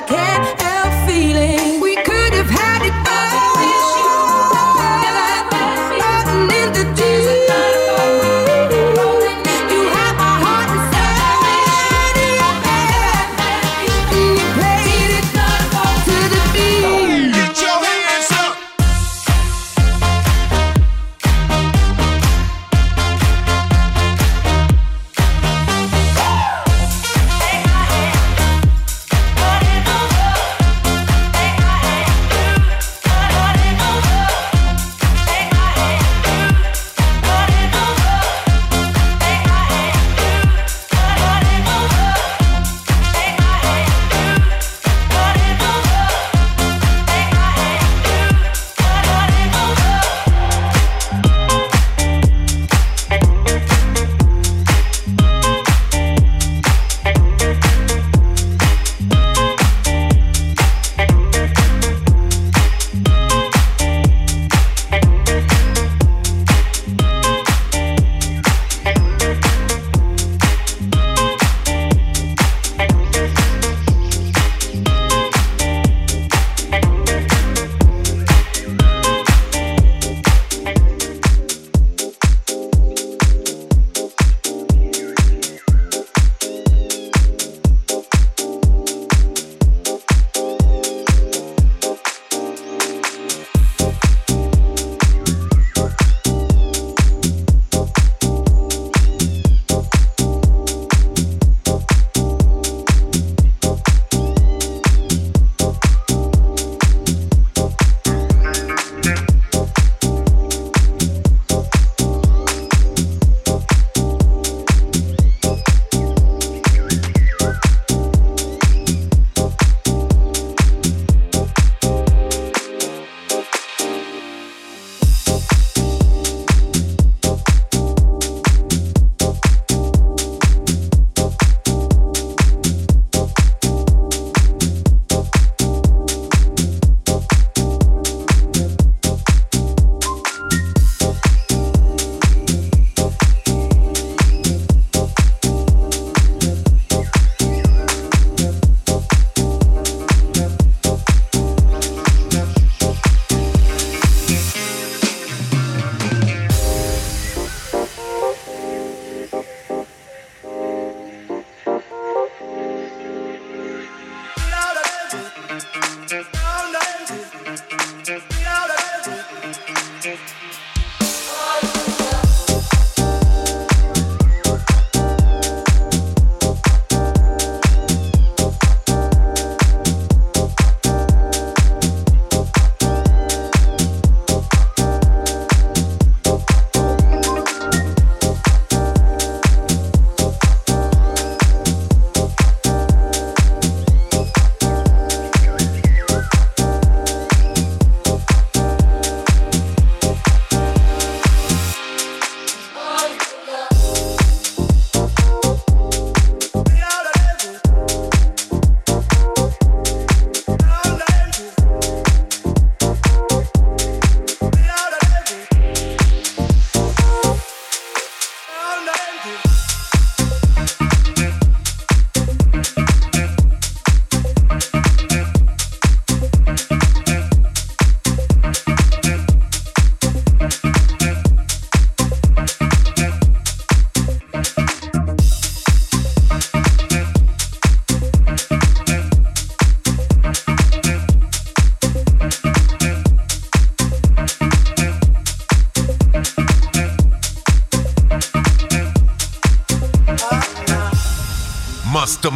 I can't help feeling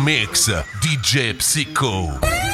Mix, DJ Psycho.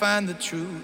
find the truth.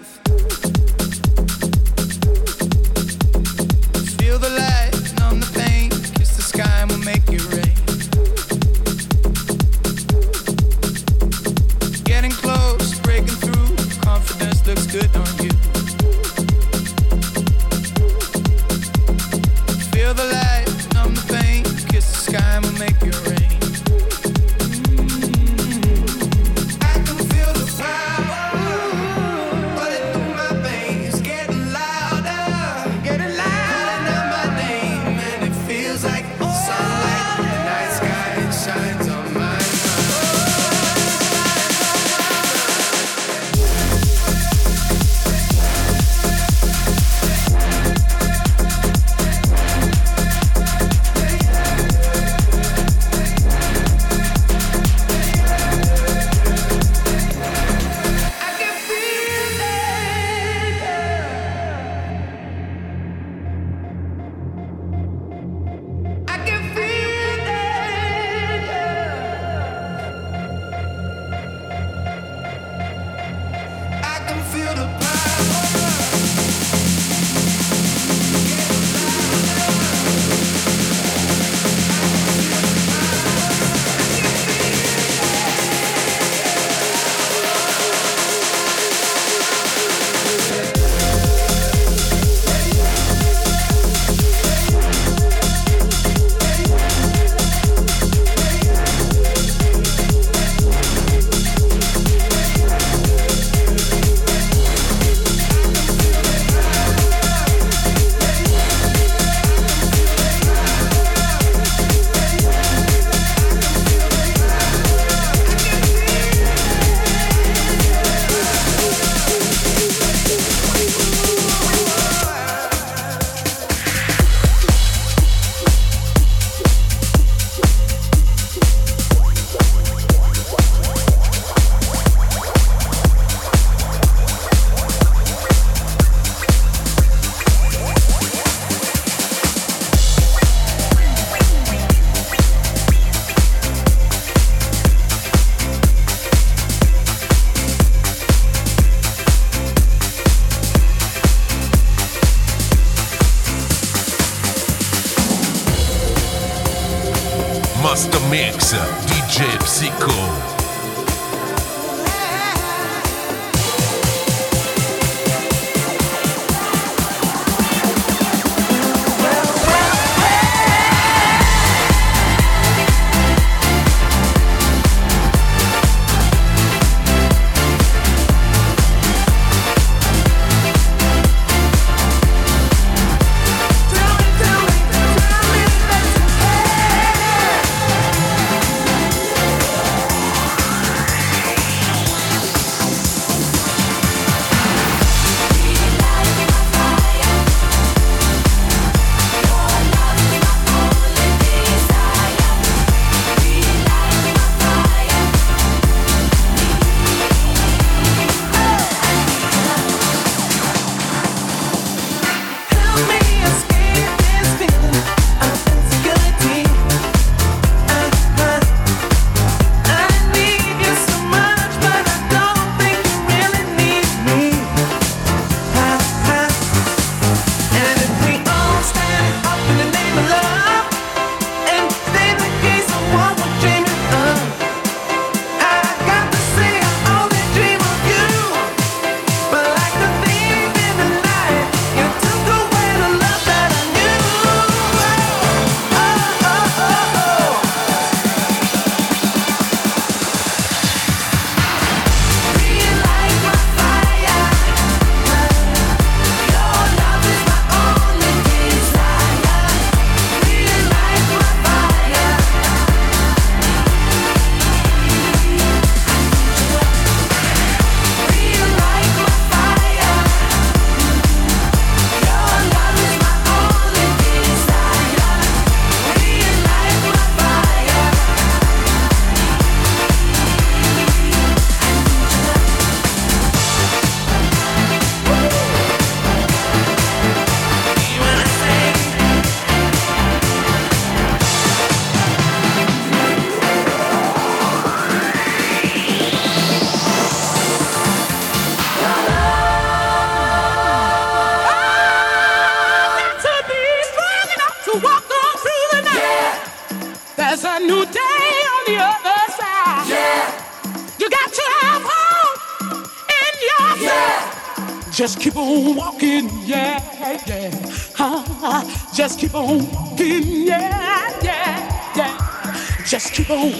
Just keep on walking, yeah, yeah. Uh, just keep on walking, yeah, yeah, yeah. Just keep on.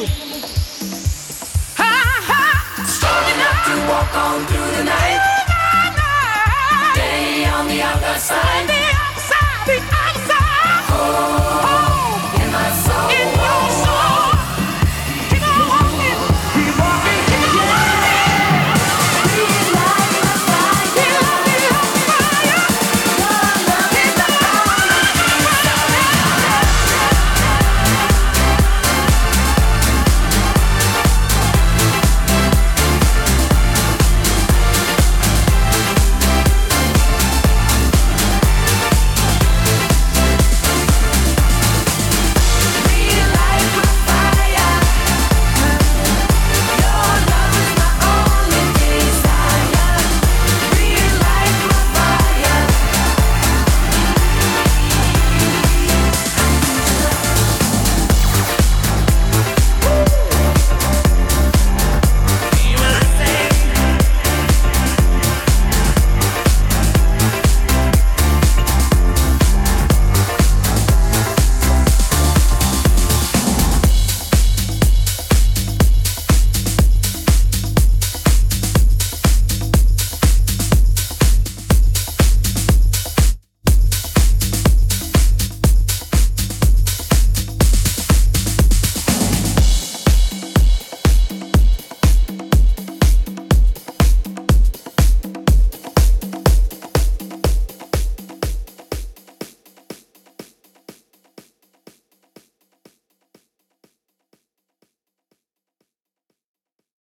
Ha. Strong enough to walk on through the night. Day on the other side. The outside, the outside. Oh,